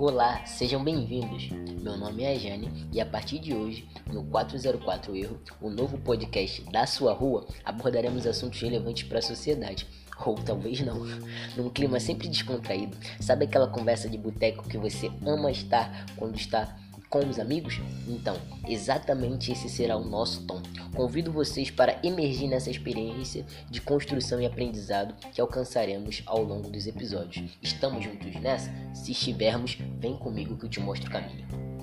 Olá, sejam bem-vindos. Meu nome é Jane e a partir de hoje, no 404 Erro, o novo podcast da sua rua, abordaremos assuntos relevantes para a sociedade. Ou talvez não, num clima sempre descontraído. Sabe aquela conversa de boteco que você ama estar quando está com os amigos? Então, exatamente esse será o nosso tom. Convido vocês para emergir nessa experiência de construção e aprendizado que alcançaremos ao longo dos episódios. Estamos juntos nessa? Se estivermos, vem comigo que eu te mostro o caminho.